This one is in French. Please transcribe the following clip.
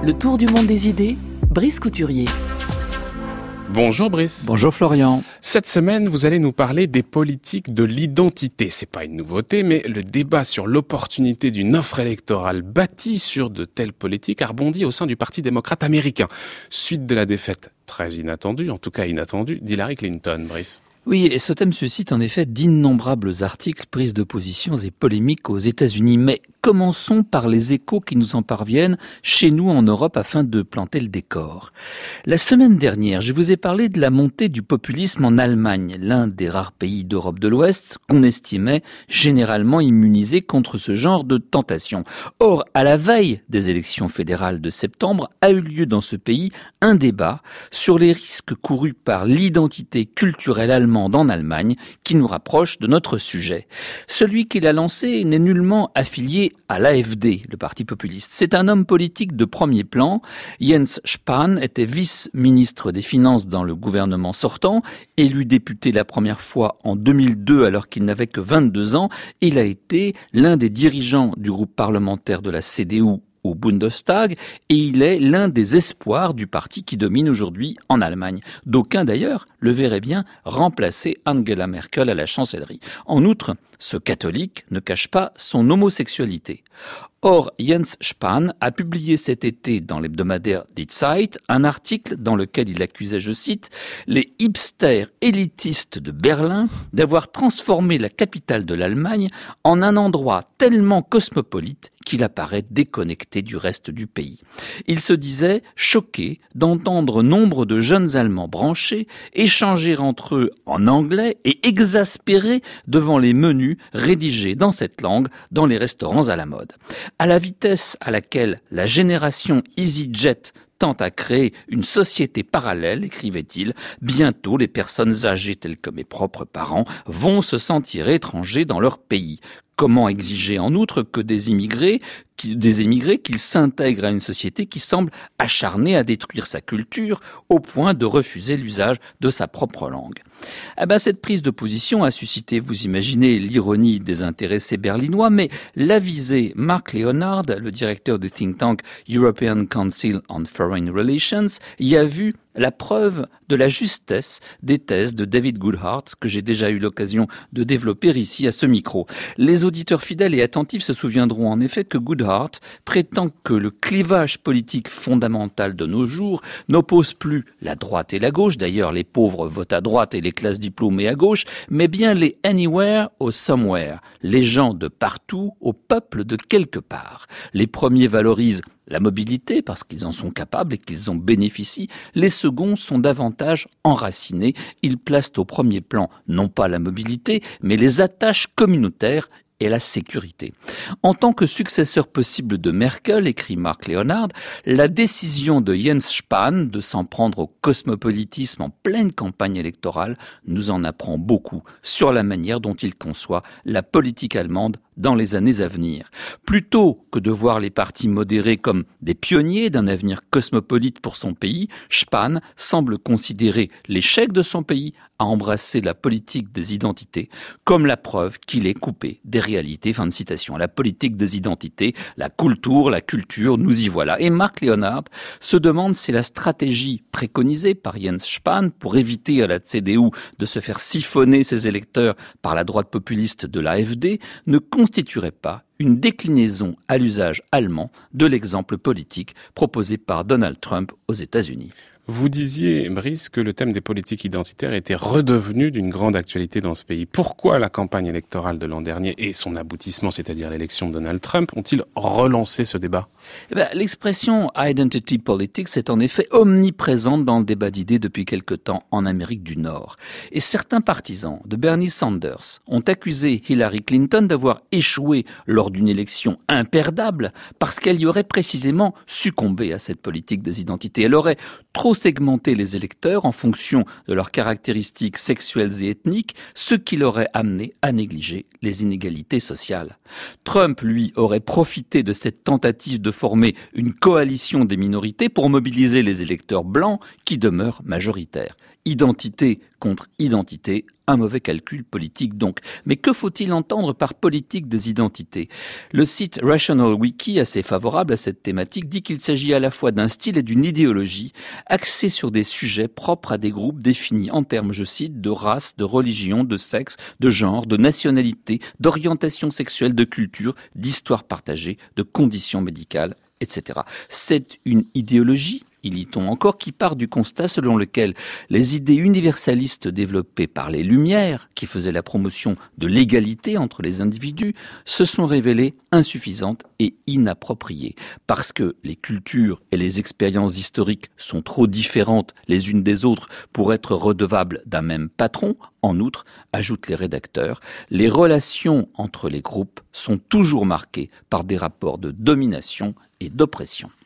Le tour du monde des idées, Brice Couturier. Bonjour Brice. Bonjour Florian. Cette semaine, vous allez nous parler des politiques de l'identité. C'est pas une nouveauté, mais le débat sur l'opportunité d'une offre électorale bâtie sur de telles politiques a rebondi au sein du Parti démocrate américain. Suite de la défaite très inattendue, en tout cas inattendue, d'Hillary Clinton, Brice. Oui, et ce thème suscite en effet d'innombrables articles, prises de positions et polémiques aux États-Unis. Mais commençons par les échos qui nous en parviennent chez nous en Europe afin de planter le décor. La semaine dernière, je vous ai parlé de la montée du populisme en Allemagne, l'un des rares pays d'Europe de l'Ouest qu'on estimait généralement immunisé contre ce genre de tentation. Or, à la veille des élections fédérales de septembre, a eu lieu dans ce pays un débat sur les risques courus par l'identité culturelle allemande en Allemagne qui nous rapproche de notre sujet. Celui qui l'a lancé n'est nullement affilié à l'AFD, le parti populiste. C'est un homme politique de premier plan. Jens Spahn était vice-ministre des Finances dans le gouvernement sortant, élu député la première fois en 2002 alors qu'il n'avait que 22 ans. Il a été l'un des dirigeants du groupe parlementaire de la CDU au Bundestag et il est l'un des espoirs du parti qui domine aujourd'hui en Allemagne. D'aucuns d'ailleurs le verraient bien remplacer Angela Merkel à la chancellerie. En outre, ce catholique ne cache pas son homosexualité. Or, Jens Spahn a publié cet été dans l'hebdomadaire Die Zeit un article dans lequel il accusait, je cite, les hipsters élitistes de Berlin d'avoir transformé la capitale de l'Allemagne en un endroit tellement cosmopolite qu'il apparaît déconnecté du reste du pays. Il se disait choqué d'entendre nombre de jeunes Allemands branchés échanger entre eux en anglais et exaspérés devant les menus rédigés dans cette langue dans les restaurants à la mode. À la vitesse à laquelle la génération EasyJet tend à créer une société parallèle, écrivait-il, bientôt les personnes âgées telles que mes propres parents vont se sentir étrangers dans leur pays. Comment exiger en outre que des immigrés, des émigrés qu'ils s'intègrent à une société qui semble acharnée à détruire sa culture au point de refuser l'usage de sa propre langue eh ben, cette prise de position a suscité, vous imaginez, l'ironie des intéressés berlinois, mais l'avisé Mark Leonard, le directeur du think tank European Council on Foreign Relations, y a vu la preuve de la justesse des thèses de David Goodhart que j'ai déjà eu l'occasion de développer ici à ce micro. Les auditeurs fidèles et attentifs se souviendront en effet que Goodhart prétend que le clivage politique fondamental de nos jours n'oppose plus la droite et la gauche, d'ailleurs les pauvres votent à droite et les classes diplômées à gauche, mais bien les anywhere au somewhere, les gens de partout au peuple de quelque part. Les premiers valorisent la mobilité parce qu'ils en sont capables et qu'ils en bénéficient. Les seconds sont davantage enracinés. Ils placent au premier plan non pas la mobilité, mais les attaches communautaires et la sécurité. En tant que successeur possible de Merkel, écrit Marc Leonard, la décision de Jens Spahn de s'en prendre au cosmopolitisme en pleine campagne électorale nous en apprend beaucoup sur la manière dont il conçoit la politique allemande dans les années à venir. Plutôt que de voir les partis modérés comme des pionniers d'un avenir cosmopolite pour son pays, Spahn semble considérer l'échec de son pays à embrasser la politique des identités comme la preuve qu'il est coupé des Fin de citation. La politique des identités, la culture, la culture, nous y voilà. Et Marc Leonard se demande si la stratégie préconisée par Jens Spahn pour éviter à la CDU de se faire siphonner ses électeurs par la droite populiste de l'AFD ne constituerait pas une déclinaison à l'usage allemand de l'exemple politique proposé par Donald Trump aux États-Unis. Vous disiez, Brice, que le thème des politiques identitaires était redevenu d'une grande actualité dans ce pays. Pourquoi la campagne électorale de l'an dernier et son aboutissement, c'est-à-dire l'élection de Donald Trump, ont-ils relancé ce débat? Eh ben, L'expression identity politics est en effet omniprésente dans le débat d'idées depuis quelque temps en Amérique du Nord. Et certains partisans de Bernie Sanders ont accusé Hillary Clinton d'avoir échoué lors d'une élection imperdable parce qu'elle y aurait précisément succombé à cette politique des identités. Elle aurait trop segmenter les électeurs en fonction de leurs caractéristiques sexuelles et ethniques, ce qui l'aurait amené à négliger les inégalités sociales. Trump, lui, aurait profité de cette tentative de former une coalition des minorités pour mobiliser les électeurs blancs qui demeurent majoritaires. Identité contre identité, un mauvais calcul politique donc. Mais que faut-il entendre par politique des identités? Le site Rational Wiki, assez favorable à cette thématique, dit qu'il s'agit à la fois d'un style et d'une idéologie axée sur des sujets propres à des groupes définis en termes, je cite, de race, de religion, de sexe, de genre, de nationalité, d'orientation sexuelle, de culture, d'histoire partagée, de conditions médicales, etc. C'est une idéologie y on encore, qui part du constat selon lequel les idées universalistes développées par les Lumières, qui faisaient la promotion de l'égalité entre les individus, se sont révélées insuffisantes et inappropriées, parce que les cultures et les expériences historiques sont trop différentes les unes des autres pour être redevables d'un même patron. En outre, ajoutent les rédacteurs, les relations entre les groupes sont toujours marquées par des rapports de domination et d'oppression.